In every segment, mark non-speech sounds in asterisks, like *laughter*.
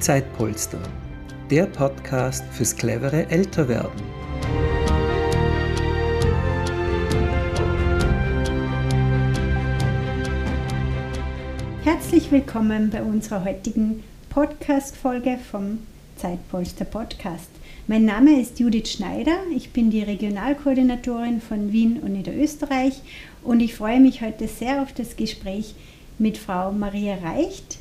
Zeitpolster, der Podcast fürs clevere Älterwerden. Herzlich willkommen bei unserer heutigen Podcast-Folge vom Zeitpolster Podcast. Mein Name ist Judith Schneider, ich bin die Regionalkoordinatorin von Wien und Niederösterreich und ich freue mich heute sehr auf das Gespräch mit Frau Maria Reicht.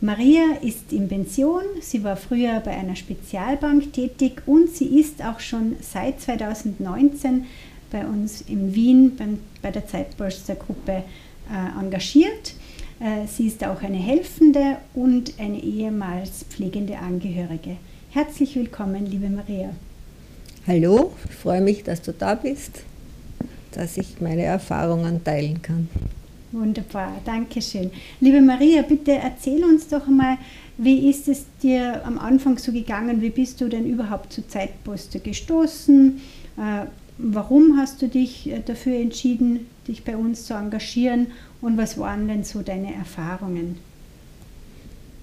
Maria ist in Pension, sie war früher bei einer Spezialbank tätig und sie ist auch schon seit 2019 bei uns in Wien bei der Zeitpolster Gruppe äh, engagiert. Äh, sie ist auch eine helfende und eine ehemals pflegende Angehörige. Herzlich willkommen, liebe Maria. Hallo, ich freue mich, dass du da bist, dass ich meine Erfahrungen teilen kann. Wunderbar, danke schön. Liebe Maria, bitte erzähl uns doch einmal, wie ist es dir am Anfang so gegangen? Wie bist du denn überhaupt zu Zeitposter gestoßen? Äh, warum hast du dich äh, dafür entschieden, dich bei uns zu engagieren? Und was waren denn so deine Erfahrungen?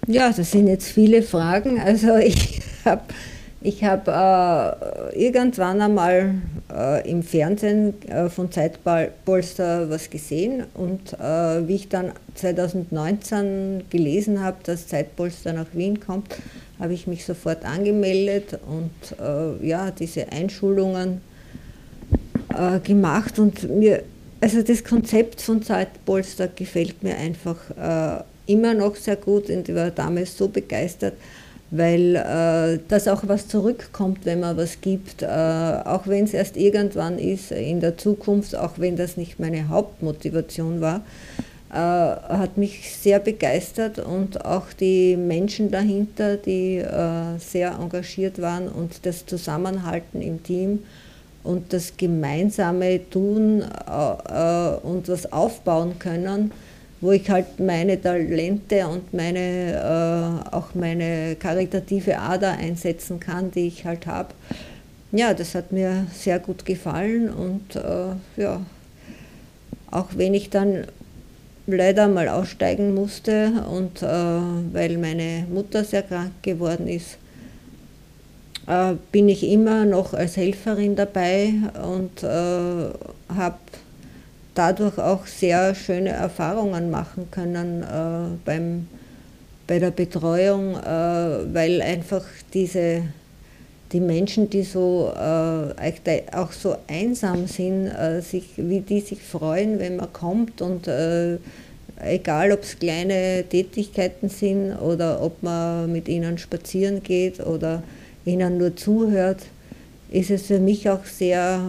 Ja, das sind jetzt viele Fragen. Also ich *laughs* habe ich hab, äh, irgendwann einmal äh, im Fernsehen äh, von Zeitpolster was gesehen und äh, wie ich dann 2019 gelesen habe, dass Zeitpolster nach Wien kommt, habe ich mich sofort angemeldet und äh, ja, diese Einschulungen äh, gemacht und mir, also das Konzept von Zeitpolster gefällt mir einfach immer noch sehr gut und ich war damals so begeistert, weil äh, das auch was zurückkommt, wenn man was gibt, äh, auch wenn es erst irgendwann ist in der Zukunft, auch wenn das nicht meine Hauptmotivation war, äh, hat mich sehr begeistert und auch die Menschen dahinter, die äh, sehr engagiert waren und das Zusammenhalten im Team und das gemeinsame Tun äh, äh, und was aufbauen können wo ich halt meine Talente und meine, äh, auch meine karitative Ader einsetzen kann, die ich halt habe. Ja, das hat mir sehr gut gefallen und äh, ja, auch wenn ich dann leider mal aussteigen musste und äh, weil meine Mutter sehr krank geworden ist, äh, bin ich immer noch als Helferin dabei und äh, habe dadurch auch sehr schöne Erfahrungen machen können äh, beim, bei der Betreuung, äh, weil einfach diese, die Menschen, die so äh, auch so einsam sind, äh, sich, wie die sich freuen, wenn man kommt und äh, egal ob es kleine Tätigkeiten sind oder ob man mit ihnen spazieren geht oder ihnen nur zuhört, ist es für mich auch sehr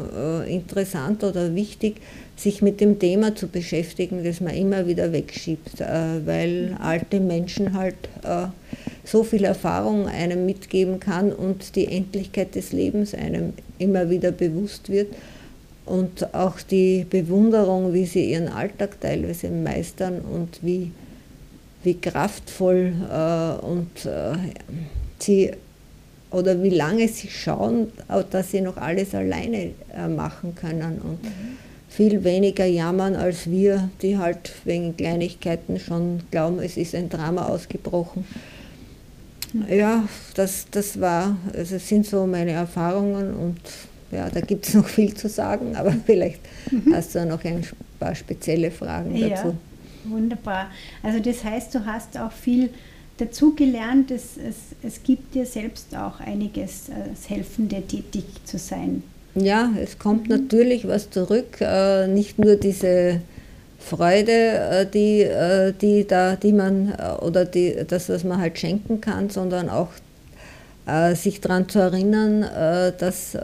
äh, interessant oder wichtig, sich mit dem Thema zu beschäftigen, das man immer wieder wegschiebt, äh, weil alte Menschen halt äh, so viel Erfahrung einem mitgeben kann und die Endlichkeit des Lebens einem immer wieder bewusst wird und auch die Bewunderung, wie sie ihren Alltag teilweise meistern und wie, wie kraftvoll äh, und sie oder wie lange sie schauen, dass sie noch alles alleine machen können. Und mhm viel weniger jammern als wir, die halt wegen Kleinigkeiten schon glauben, es ist ein Drama ausgebrochen. Ja, das, das war, also das sind so meine Erfahrungen und ja, da gibt es *laughs* noch viel zu sagen, aber vielleicht mhm. hast du noch ein paar spezielle Fragen dazu. Ja, wunderbar. Also das heißt, du hast auch viel dazugelernt, es, es, es gibt dir selbst auch einiges als Helfende tätig zu sein. Ja, es kommt natürlich was zurück, äh, nicht nur diese Freude, äh, die, äh, die, da, die man oder die, das, was man halt schenken kann, sondern auch sich daran zu erinnern, dass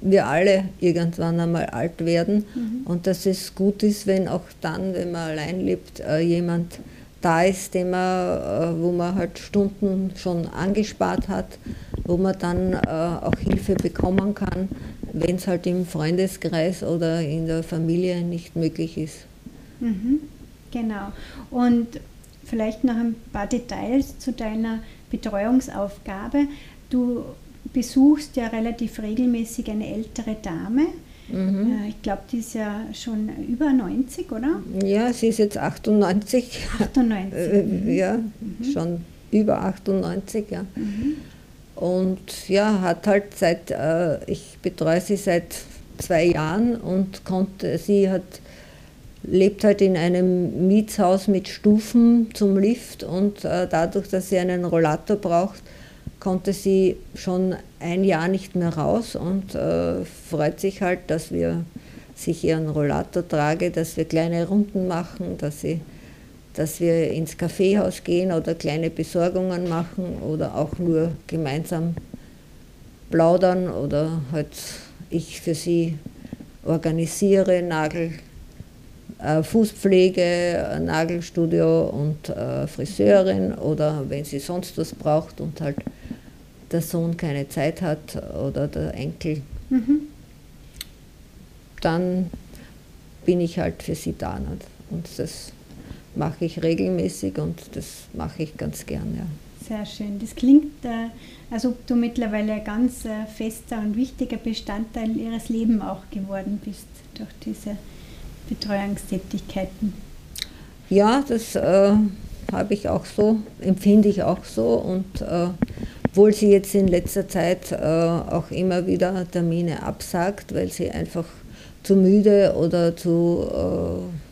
wir alle irgendwann einmal alt werden mhm. und dass es gut ist, wenn auch dann, wenn man allein lebt, jemand da ist, den man, wo man halt Stunden schon angespart hat, wo man dann auch Hilfe bekommen kann wenn es halt im Freundeskreis oder in der Familie nicht möglich ist. Mhm, genau. Und vielleicht noch ein paar Details zu deiner Betreuungsaufgabe. Du besuchst ja relativ regelmäßig eine ältere Dame. Mhm. Äh, ich glaube, die ist ja schon über 90, oder? Ja, sie ist jetzt 98. 98. Mhm. ja, mhm. schon über 98, ja. Mhm. Und ja, hat halt seit, äh, ich betreue sie seit zwei Jahren und konnte, sie hat, lebt halt in einem Mietshaus mit Stufen zum Lift und äh, dadurch, dass sie einen Rollator braucht, konnte sie schon ein Jahr nicht mehr raus und äh, freut sich halt, dass wir sich ihren Rollator trage, dass wir kleine Runden machen, dass sie dass wir ins Kaffeehaus gehen oder kleine Besorgungen machen oder auch nur gemeinsam plaudern oder halt ich für sie organisiere, Nagel, äh, Fußpflege, Nagelstudio und äh, Friseurin oder wenn sie sonst was braucht und halt der Sohn keine Zeit hat oder der Enkel, mhm. dann bin ich halt für sie da. Nicht? Und das mache ich regelmäßig und das mache ich ganz gern. Ja. Sehr schön. Das klingt, äh, als ob du mittlerweile ein ganz äh, fester und wichtiger Bestandteil ihres Lebens auch geworden bist durch diese Betreuungstätigkeiten. Ja, das äh, habe ich auch so, empfinde ich auch so und äh, obwohl sie jetzt in letzter Zeit äh, auch immer wieder Termine absagt, weil sie einfach zu müde oder zu äh,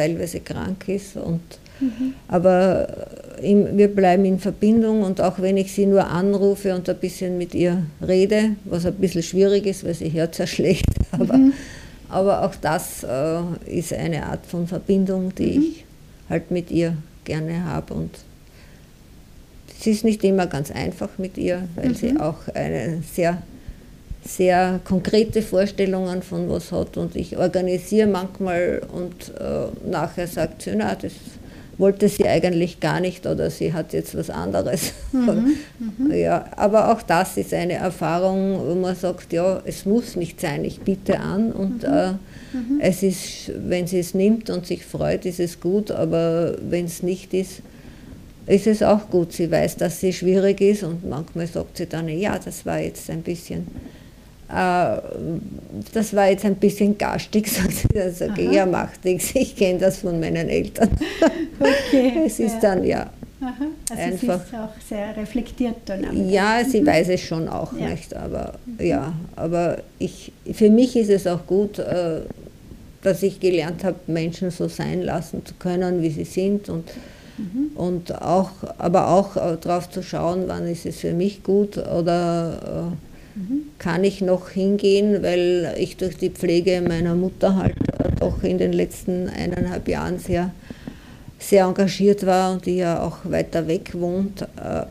teilweise krank ist. Und, mhm. Aber im, wir bleiben in Verbindung und auch wenn ich sie nur anrufe und ein bisschen mit ihr rede, was ein bisschen schwierig ist, weil sie hört sehr *laughs* schlecht, aber, mhm. aber auch das äh, ist eine Art von Verbindung, die mhm. ich halt mit ihr gerne habe. Und es ist nicht immer ganz einfach mit ihr, weil sie mhm. auch eine sehr sehr konkrete Vorstellungen von was hat und ich organisiere manchmal und äh, nachher sagt sie, na, das wollte sie eigentlich gar nicht oder sie hat jetzt was anderes. Mhm, *laughs* mhm. ja, aber auch das ist eine Erfahrung, wo man sagt, ja, es muss nicht sein, ich biete an und mhm. Äh, mhm. es ist, wenn sie es nimmt und sich freut, ist es gut, aber wenn es nicht ist, ist es auch gut. Sie weiß, dass sie schwierig ist und manchmal sagt sie dann, ja, das war jetzt ein bisschen das war jetzt ein bisschen garstig, *laughs* also okay, ja, macht nichts, ich kenne das von meinen Eltern. *laughs* Okay, *laughs* es ist ja. dann ja. Aha. Also einfach, sie ist auch sehr reflektiert dann. Ja, sie mhm. weiß es schon auch ja. nicht, aber mhm. ja, aber ich, für mich ist es auch gut, äh, dass ich gelernt habe, Menschen so sein lassen zu können, wie sie sind und mhm. und auch, aber auch äh, darauf zu schauen, wann ist es für mich gut oder kann ich noch hingehen, weil ich durch die Pflege meiner Mutter halt doch in den letzten eineinhalb Jahren sehr, sehr engagiert war und die ja auch weiter weg wohnt. Äh,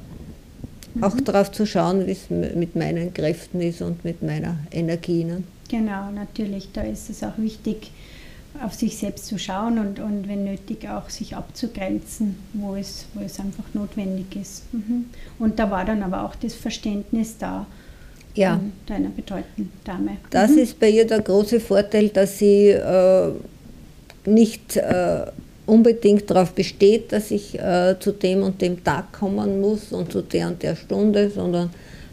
mhm. Auch darauf zu schauen, wie es mit meinen Kräften ist und mit meiner Energie. Ne? Genau, natürlich. Da ist es auch wichtig, auf sich selbst zu schauen und, und wenn nötig auch sich abzugrenzen, wo es, wo es einfach notwendig ist. Mhm. Und da war dann aber auch das Verständnis da, ja. deiner bedeutenden Dame. Das mhm. ist bei ihr der große Vorteil, dass sie äh, nicht äh, unbedingt darauf besteht, dass ich äh, zu dem und dem Tag kommen muss und zu der und der Stunde, sondern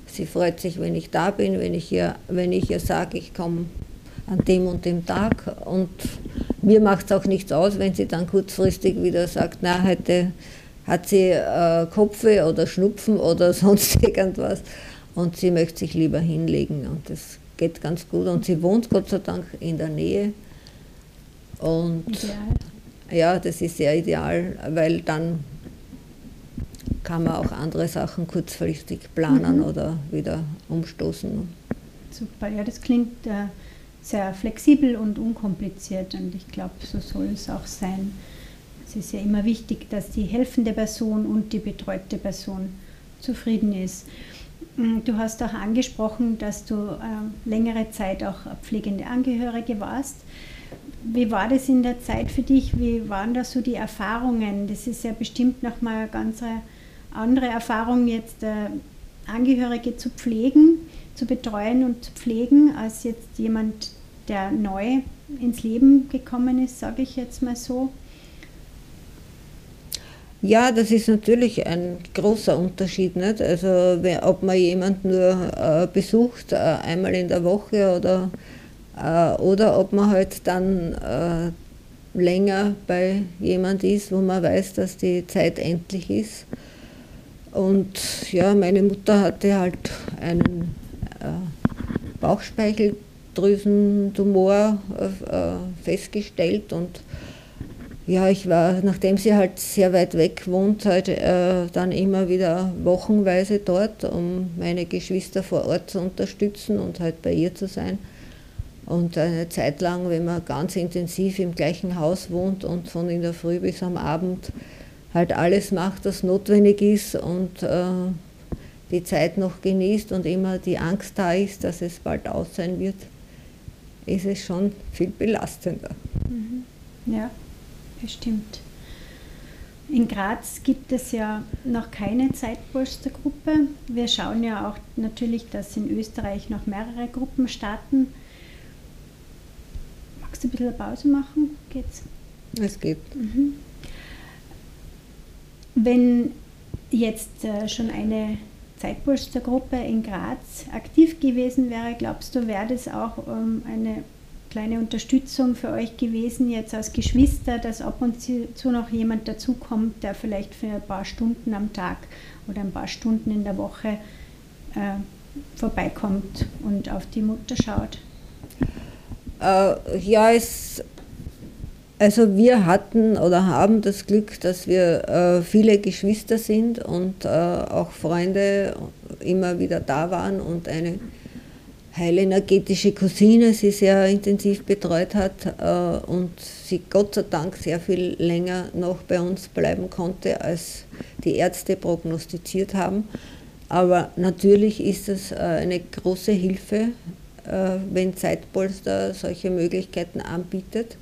sie freut sich, wenn ich da bin, wenn ich ihr, wenn ich ihr sage, ich komme an dem und dem Tag. Und mir macht es auch nichts aus, wenn sie dann kurzfristig wieder sagt, na, heute hat sie äh, Kopfweh oder Schnupfen oder *laughs* sonst irgendwas und sie möchte sich lieber hinlegen und das geht ganz gut und sie wohnt Gott sei Dank in der Nähe und ideal. ja, das ist sehr ideal, weil dann kann man auch andere Sachen kurzfristig planen mhm. oder wieder umstoßen. Super, ja, das klingt äh, sehr flexibel und unkompliziert und ich glaube, so soll es auch sein. Es ist ja immer wichtig, dass die helfende Person und die betreute Person zufrieden ist. Mm, du hast auch angesprochen, dass du äh, längere Zeit auch pflegende Angehörige warst. Wie war das in der Zeit für dich? Wie waren da so die Erfahrungen? Das ist ja bestimmt nochmal eine ganz andere Erfahrung, jetzt äh, Angehörige zu pflegen, zu betreuen und zu pflegen, als jetzt jemand, der neu ins Leben gekommen ist, sage ich jetzt mal so. Ja, das ist natürlich ein großer Unterschied. Nicht? Also ob man jemanden nur äh, besucht, äh, einmal in der Woche oder, äh, oder ob man halt dann äh, länger bei jemand ist, wo man weiß, dass die Zeit endlich ist. Und ja, meine Mutter hatte halt einen äh, Bauchspeicheldrüsentumor äh, festgestellt und ja, ich war, nachdem sie halt sehr weit weg wohnt, halt, äh, dann immer wieder wochenweise dort, um meine Geschwister vor Ort zu unterstützen und halt bei ihr zu sein. Und eine Zeit lang, wenn man ganz intensiv im gleichen Haus wohnt und von in der Früh bis am Abend halt alles macht, was notwendig ist und äh, die Zeit noch genießt und immer die Angst da ist, dass es bald aus sein wird, ist es schon viel belastender. Mhm. Ja, bestimmt. In Graz gibt es ja noch keine Zeitpolstergruppe. Wir schauen ja auch natürlich, dass in Österreich noch mehrere Gruppen starten. Magst du ein bisschen Pause machen? Geht's? Es geht. Mhm. Wenn jetzt äh, schon eine Zeitpolstergruppe in Graz aktiv gewesen wäre, glaubst du, wäre das auch ähm, eine kleine Unterstützung für euch gewesen, jetzt als Geschwister, dass ab und zu noch jemand dazukommt, der vielleicht für ein paar Stunden am Tag oder ein paar Stunden in der Woche äh, vorbeikommt und auf die Mutter schaut? Äh, ja, es also wir hatten oder haben das Glück, dass wir äh, viele Geschwister sind und äh, auch Freunde immer wieder da waren und eine heilenergetische Cousine sie sehr intensiv betreut hat äh, und sie Gott sei Dank sehr viel länger noch bei uns bleiben konnte, als die Ärzte prognostiziert haben. Aber natürlich ist es äh, eine große Hilfe, äh, wenn Zeitpolster solche Möglichkeiten anbietet.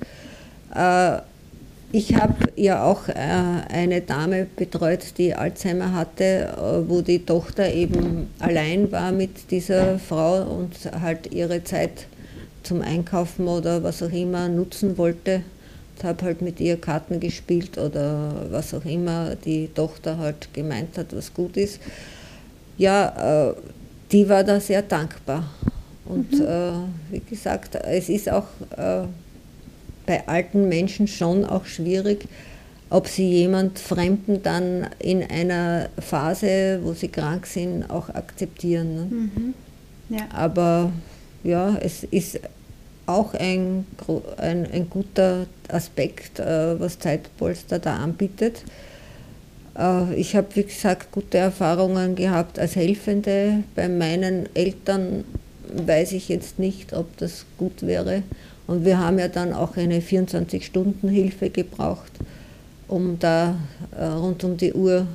Äh, ich habe ja auch äh, eine Dame betreut, die Alzheimer hatte, äh, wo die Tochter eben allein war mit dieser Frau und halt ihre Zeit zum Einkaufen oder was auch immer nutzen wollte. Ich habe halt mit ihr Karten gespielt oder was auch immer die Tochter halt gemeint hat, was gut ist. Ja, die war da sehr dankbar. Und mhm. wie gesagt, es ist auch bei alten Menschen schon auch schwierig, ob sie jemand Fremden dann in einer Phase, wo sie krank sind, auch akzeptieren. Ne? Mhm. Ja. Aber ja, es ist auch ein, ein, ein guter Aspekt, äh, was Zeitpolster da anbietet. Äh, ich habe, wie gesagt, gute Erfahrungen gehabt als Helfende. Bei meinen Eltern weiß ich jetzt nicht, ob das gut wäre. Und wir haben ja dann auch eine 24-Stunden-Hilfe gebraucht, um da äh, rund um die Uhr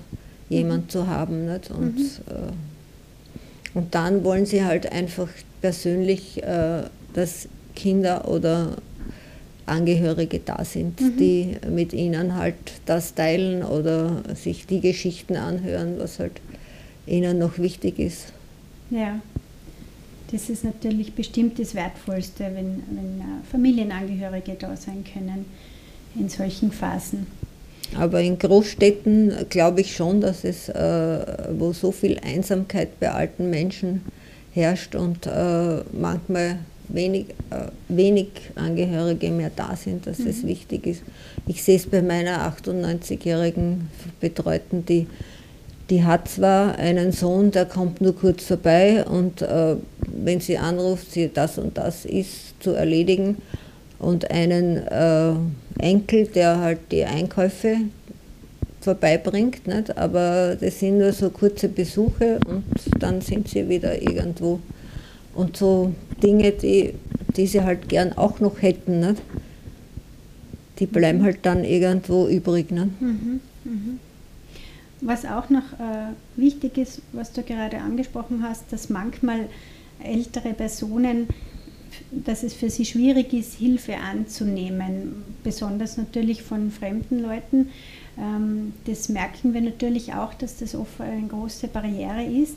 jemand mhm. zu haben. Nicht? Und, mhm. äh, und dann wollen sie halt einfach persönlich, äh, dass Kinder oder Angehörige da sind, mhm. die mit ihnen halt das teilen oder sich die Geschichten anhören, was halt ihnen noch wichtig ist. Ja. Das ist natürlich bestimmt das Wertvollste, wenn, wenn äh, Familienangehörige da sein können in solchen Phasen. Aber in Großstädten glaube ich schon, dass es, äh, wo so viel Einsamkeit bei alten Menschen herrscht und äh, manchmal wenig, äh, wenig Angehörige mehr da sind, dass mhm. es wichtig ist. Ich sehe es bei meiner 98-jährigen Betreuten, die die hat zwar einen Sohn, der kommt nur kurz vorbei und äh, wenn sie anruft, sie das und das ist zu erledigen und einen äh, Enkel, der halt die Einkäufe vorbeibringt, nicht? aber das sind nur so kurze Besuche und dann sind sie wieder irgendwo. Und so Dinge, die, die sie halt gern auch noch hätten, nicht? die bleiben halt dann irgendwo übrig. Nicht? Mhm, mh. Was auch noch äh, wichtig ist, was du gerade angesprochen hast, dass manchmal ältere Personen, dass es für sie schwierig ist, Hilfe anzunehmen, besonders natürlich von fremden Leuten. Ähm, das merken wir natürlich auch, dass das oft eine große Barriere ist.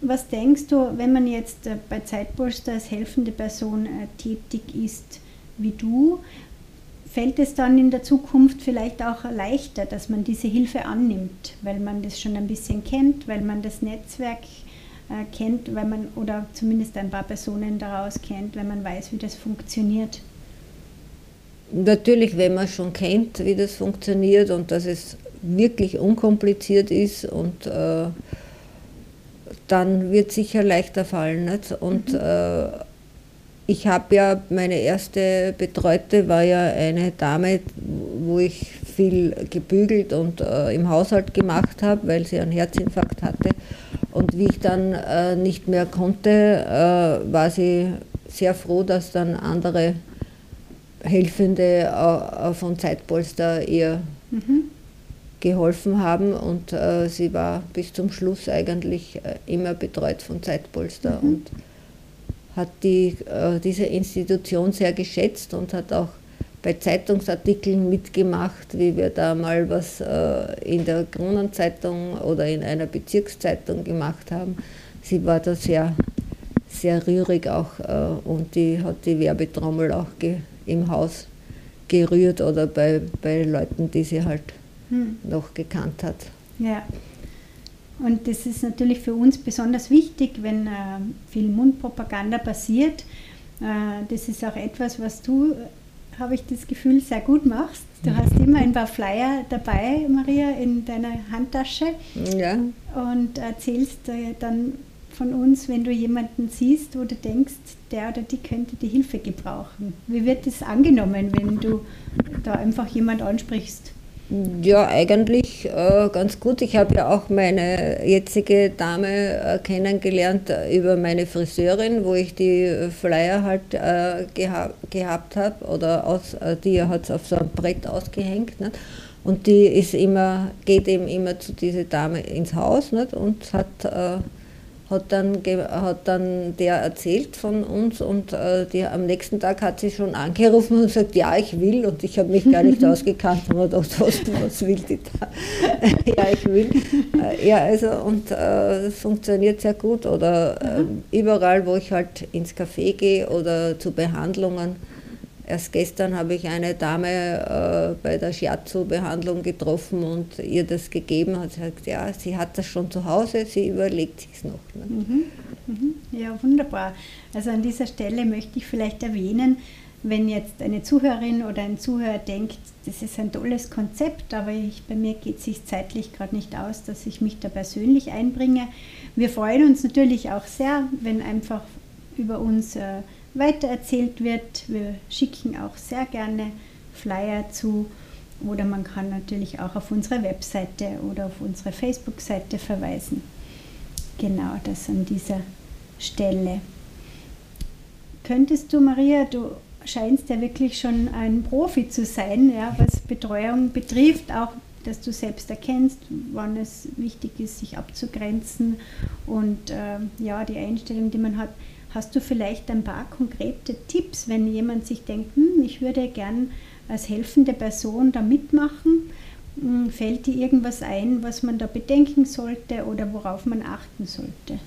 Was denkst du, wenn man jetzt äh, bei Zeitpolster als helfende Person äh, tätig ist wie du, fällt es dann in der Zukunft vielleicht auch leichter, dass man diese Hilfe annimmt, weil man das schon ein bisschen kennt, weil man das Netzwerk äh, kennt, weil man oder zumindest ein paar Personen daraus kennt, wenn man weiß, wie das funktioniert. natürlich, wenn man schon kennt, wie das funktioniert und dass es wirklich unkompliziert ist und äh, dann wird es sicher leichter fallen. Nicht? Und mhm. äh, ich habe ja, meine erste Betreute war ja eine Dame, wo ich viel gebügelt und äh, im Haushalt gemacht habe, weil sie einen Herzinfarkt hatte. Und wie ich dann äh, nicht mehr konnte, äh, war sie sehr froh, dass dann andere Helfende äh, von Zeitpolster ihr mhm. geholfen haben. Und äh, sie war bis zum Schluss eigentlich äh, immer betreut von Zeitpolster mhm. und hat die, diese Institution sehr geschätzt und hat auch bei Zeitungsartikeln mitgemacht, wie wir da mal was in der Kronenzeitung oder in einer Bezirkszeitung gemacht haben. Sie war da sehr, sehr rührig auch und die hat die Werbetrommel auch im Haus gerührt oder bei, bei Leuten, die sie halt hm. noch gekannt hat. Ja. Und das ist natürlich für uns besonders wichtig, wenn äh, viel Mundpropaganda passiert. Äh, das ist auch etwas, was du, habe ich das Gefühl, sehr gut machst. Du mhm. hast immer ein paar Flyer dabei, Maria, in deiner Handtasche. Ja. Und erzählst äh, dann von uns, wenn du jemanden siehst, wo du denkst, der oder die könnte die Hilfe gebrauchen? Wie wird das angenommen, wenn du da einfach jemand ansprichst? Ja, eigentlich äh, ganz gut. Ich habe ja auch meine jetzige Dame äh, kennengelernt äh, über meine Friseurin, wo ich die Flyer halt äh, geha gehabt habe oder aus, äh, die hat es auf so einem Brett ausgehängt. Ne? Und die ist immer, geht eben immer zu dieser Dame ins Haus nicht? und hat äh, hat dann, hat dann der erzählt von uns und äh, die, am nächsten Tag hat sie schon angerufen und gesagt, ja, ich will und ich habe mich gar nicht *laughs* ausgekannt und habe gedacht, was, was will die da? *laughs* ja, ich will. Äh, ja, also und äh, es funktioniert sehr gut oder äh, überall, wo ich halt ins Café gehe oder zu Behandlungen, Erst gestern habe ich eine Dame äh, bei der Shiatsu-Behandlung getroffen und ihr das gegeben hat. Sie hat gesagt, ja, sie hat das schon zu Hause, sie überlegt sich es noch. Ne? Mhm. Mhm. Ja, wunderbar. Also an dieser Stelle möchte ich vielleicht erwähnen, wenn jetzt eine Zuhörerin oder ein Zuhörer denkt, das ist ein tolles Konzept, aber ich, bei mir geht es sich zeitlich gerade nicht aus, dass ich mich da persönlich einbringe. Wir freuen uns natürlich auch sehr, wenn einfach über uns äh, weitererzählt wird. Wir schicken auch sehr gerne Flyer zu oder man kann natürlich auch auf unsere Webseite oder auf unsere Facebook-Seite verweisen. Genau das an dieser Stelle. Könntest du, Maria, du scheinst ja wirklich schon ein Profi zu sein, ja, was Betreuung betrifft, auch dass du selbst erkennst, wann es wichtig ist, sich abzugrenzen und äh, ja, die Einstellung, die man hat. Hast du vielleicht ein paar konkrete Tipps, wenn jemand sich denkt, hm, ich würde gern als helfende Person da mitmachen? Hm, fällt dir irgendwas ein, was man da bedenken sollte oder worauf man achten sollte?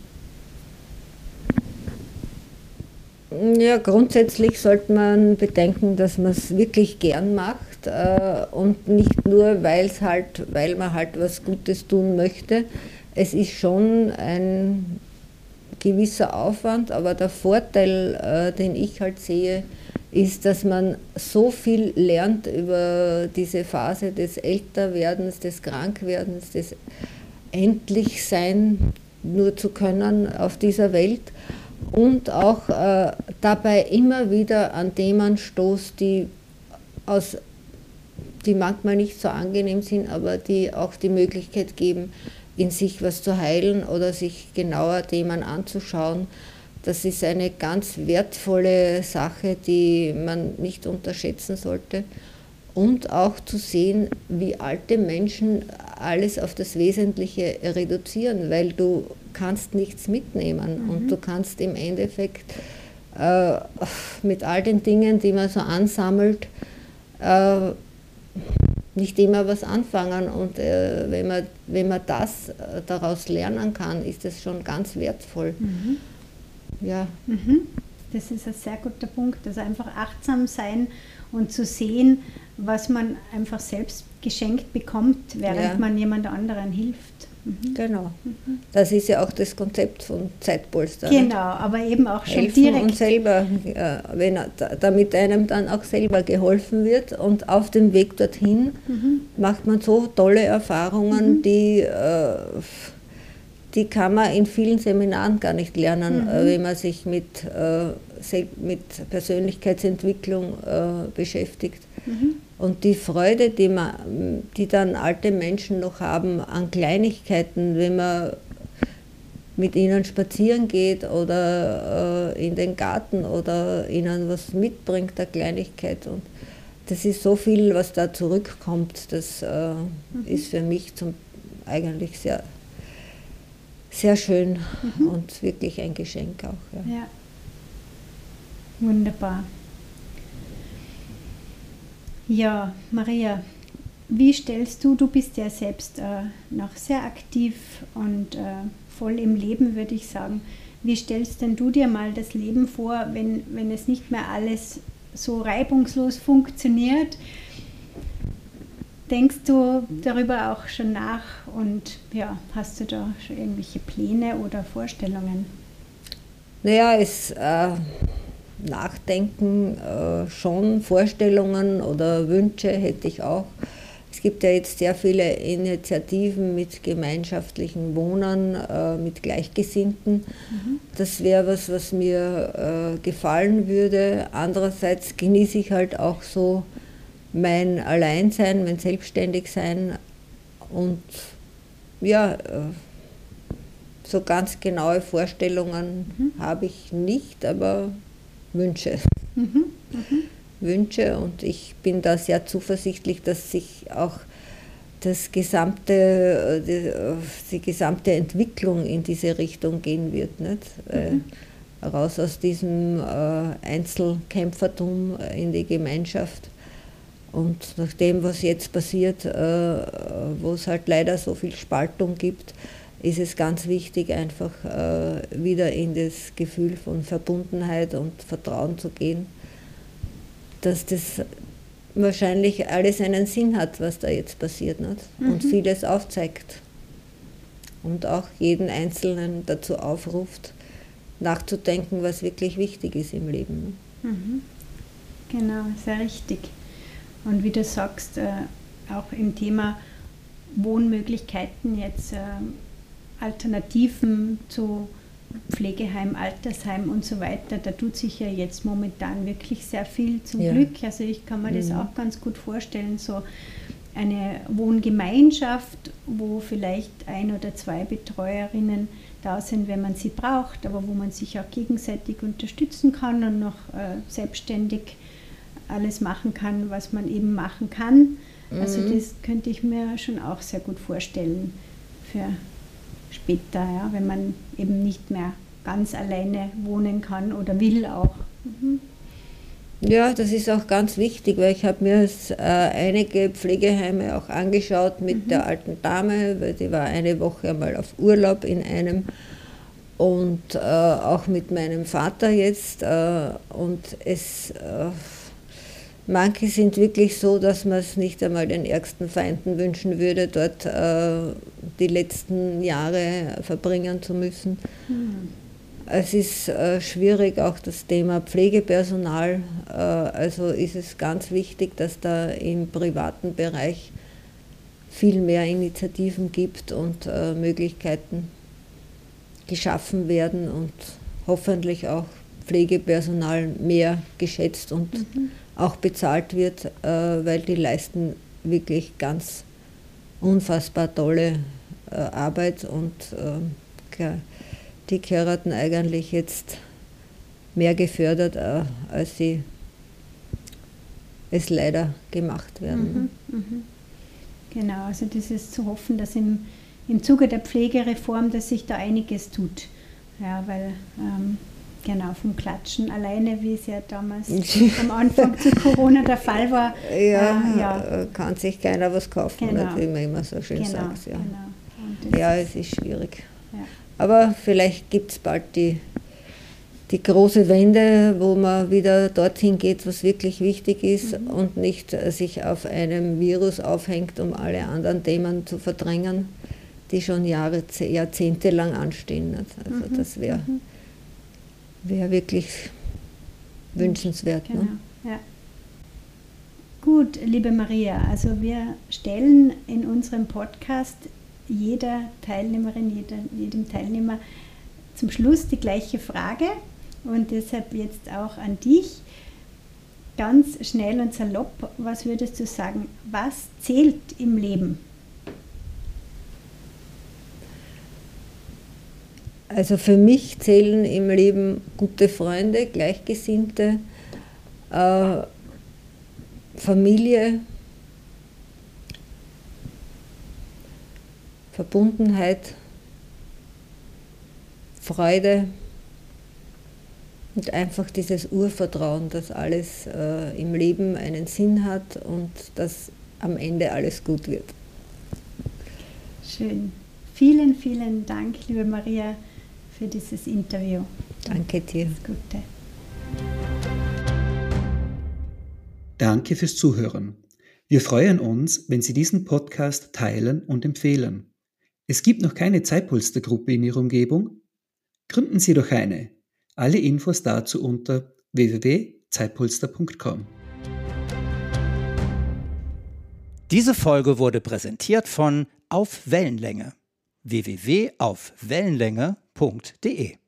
Ja, grundsätzlich sollte man bedenken, dass man es wirklich gern macht äh, und nicht nur, halt, weil man halt was Gutes tun möchte. Es ist schon ein gewisser Aufwand, aber der Vorteil, äh, den ich halt sehe, ist, dass man so viel lernt über diese Phase des Älterwerdens, des Krankwerdens, des Endlichsein nur zu können auf dieser Welt und auch äh, dabei immer wieder an Themen stoßt, die, aus, die manchmal nicht so angenehm sind, aber die auch die Möglichkeit geben, in sich was zu heilen oder sich genauer Themen anzuschauen. Das ist eine ganz wertvolle Sache, die man nicht unterschätzen sollte. Und auch zu sehen, wie alte Menschen alles auf das Wesentliche reduzieren, weil du kannst nichts mitnehmen mhm. und du kannst im Endeffekt äh, mit all den Dingen, die man so ansammelt, äh, nicht immer was anfangen. Und äh, wenn, man, wenn man das äh, daraus lernen kann, ist das schon ganz wertvoll. Mhm. Ja. Mhm. Das ist ein sehr guter Punkt. Also einfach achtsam sein und zu sehen, was man einfach selbst geschenkt bekommt, während ja. man jemand anderen hilft. Mhm. Genau. Mhm. Das ist ja auch das Konzept von Zeitpolster. Genau, aber eben auch schon Helfen direkt. und selber, wenn, damit einem dann auch selber geholfen wird. Und auf dem Weg dorthin mhm. macht man so tolle Erfahrungen, mhm. die, äh, die kann man in vielen Seminaren gar nicht lernen, mhm. wenn man sich mit, äh, mit Persönlichkeitsentwicklung äh, beschäftigt. Mhm. Und die Freude, die, man, die dann alte Menschen noch haben an Kleinigkeiten, wenn man mit ihnen spazieren geht oder äh, in den Garten oder ihnen was mitbringt, eine Kleinigkeit. Und das ist so viel, was da zurückkommt. Das äh, mhm. ist für mich zum, eigentlich sehr, sehr schön mhm. und wirklich ein Geschenk auch. Ja. ja. Wunderbar. Ja, Maria, wie stellst du, du bist ja selbst äh, noch sehr aktiv und äh, voll im Leben, würde ich sagen. Wie stellst denn du dir mal das Leben vor, wenn, wenn es nicht mehr alles so reibungslos funktioniert? Denkst du darüber auch schon nach und ja, hast du da schon irgendwelche Pläne oder Vorstellungen? Naja, es äh, Nachdenken äh, schon, Vorstellungen oder Wünsche hätte ich auch. Es gibt ja jetzt sehr viele Initiativen mit gemeinschaftlichen Wohnern, äh, mit Gleichgesinnten. Mhm. Das wäre was, was mir äh, gefallen würde. Andererseits genieße ich halt auch so mein Alleinsein, mein Selbstständigsein und ja, äh, so ganz genaue Vorstellungen mhm. habe ich nicht, aber Wünsche. Mhm. Mhm. Wünsche und ich bin da sehr zuversichtlich, dass sich auch das gesamte, die, die gesamte Entwicklung in diese Richtung gehen wird. Nicht? Mhm. raus aus diesem äh, Einzelkämpfertum in die Gemeinschaft. Und nach dem, was jetzt passiert, äh, wo es halt leider so viel Spaltung gibt, ist es ganz wichtig, einfach äh, wieder in das Gefühl von Verbundenheit und Vertrauen zu gehen, dass das wahrscheinlich alles einen Sinn hat, was da jetzt passiert nicht? und mhm. vieles aufzeigt und auch jeden Einzelnen dazu aufruft, nachzudenken, was wirklich wichtig ist im Leben. Mhm. Genau, sehr richtig. Und wie du sagst, äh, auch im Thema Wohnmöglichkeiten jetzt. Äh, Alternativen zu Pflegeheim, Altersheim und so weiter, da tut sich ja jetzt momentan wirklich sehr viel zum ja. Glück. Also ich kann mir das mhm. auch ganz gut vorstellen, so eine Wohngemeinschaft, wo vielleicht ein oder zwei Betreuerinnen da sind, wenn man sie braucht, aber wo man sich auch gegenseitig unterstützen kann und noch äh, selbstständig alles machen kann, was man eben machen kann. Also mhm. Also das könnte ich mir schon auch sehr gut vorstellen für später, ja, wenn man eben nicht mehr ganz alleine wohnen kann oder will auch. Mhm. Ja, das ist auch ganz wichtig, weil ich habe mir äh, einige Pflegeheime auch angeschaut mit mhm. der alten Dame, weil die war eine Woche einmal auf Urlaub in einem und äh, auch mit meinem Vater jetzt äh, und es äh, Manche sind wirklich so, dass man es nicht einmal den ärgsten Feinden wünschen würde, dort äh, die letzten Jahre verbringen zu müssen. Mhm. Es ist äh, schwierig, auch das Thema Pflegepersonal. Äh, also ist es ganz wichtig, dass da im privaten Bereich viel mehr Initiativen gibt und äh, Möglichkeiten geschaffen werden und hoffentlich auch Pflegepersonal mehr geschätzt und mhm auch bezahlt wird, äh, weil die leisten wirklich ganz unfassbar tolle äh, Arbeit und äh, die gehörten eigentlich jetzt mehr gefördert, als sie es leider gemacht werden. Mhm, mhm. Genau, also das ist zu hoffen, dass im, im Zuge der Pflegereform, dass sich da einiges tut. Ja, weil ähm, Genau, vom Klatschen alleine, wie es ja damals *laughs* am Anfang zu Corona der Fall war. Ja, äh, ja. kann sich keiner was kaufen, genau. nicht, wie man immer so schön genau, sagt. Ja, genau. ja es ist schwierig. Ja. Aber vielleicht gibt es bald die, die große Wende, wo man wieder dorthin geht, was wirklich wichtig ist mhm. und nicht sich auf einem Virus aufhängt, um alle anderen Themen zu verdrängen. die schon Jahre, Jahrzehnte lang anstehen. Also mhm. das wäre mhm. Wär wirklich wünschenswert. Ne? Genau. Ne? Ja. Gut, liebe Maria, also wir stellen in unserem Podcast jeder Teilnehmerin, jeder, jedem Teilnehmer zum Schluss die gleiche Frage und deshalb jetzt auch an dich. Ganz schnell und salopp, was würdest du sagen, was zählt im Leben? Also für mich zählen im Leben gute Freunde, Gleichgesinnte, äh, Familie, Verbundenheit, Freude und einfach dieses Urvertrauen, dass alles äh, im Leben einen Sinn hat und dass am Ende alles gut wird. Schön. Vielen, vielen Dank, liebe Maria, für dieses Interview. Danke dir. Alles Gute. Danke fürs Zuhören. Wir freuen uns, wenn Sie diesen Podcast teilen und empfehlen. Es gibt noch keine Zeitpolstergruppe in Ihrer Umgebung? Gründen Sie doch eine. Alle Infos dazu unter www.zeitpolster.com. Diese Folge wurde präsentiert von Auf Wellenlänge www.aufwellenlänge.de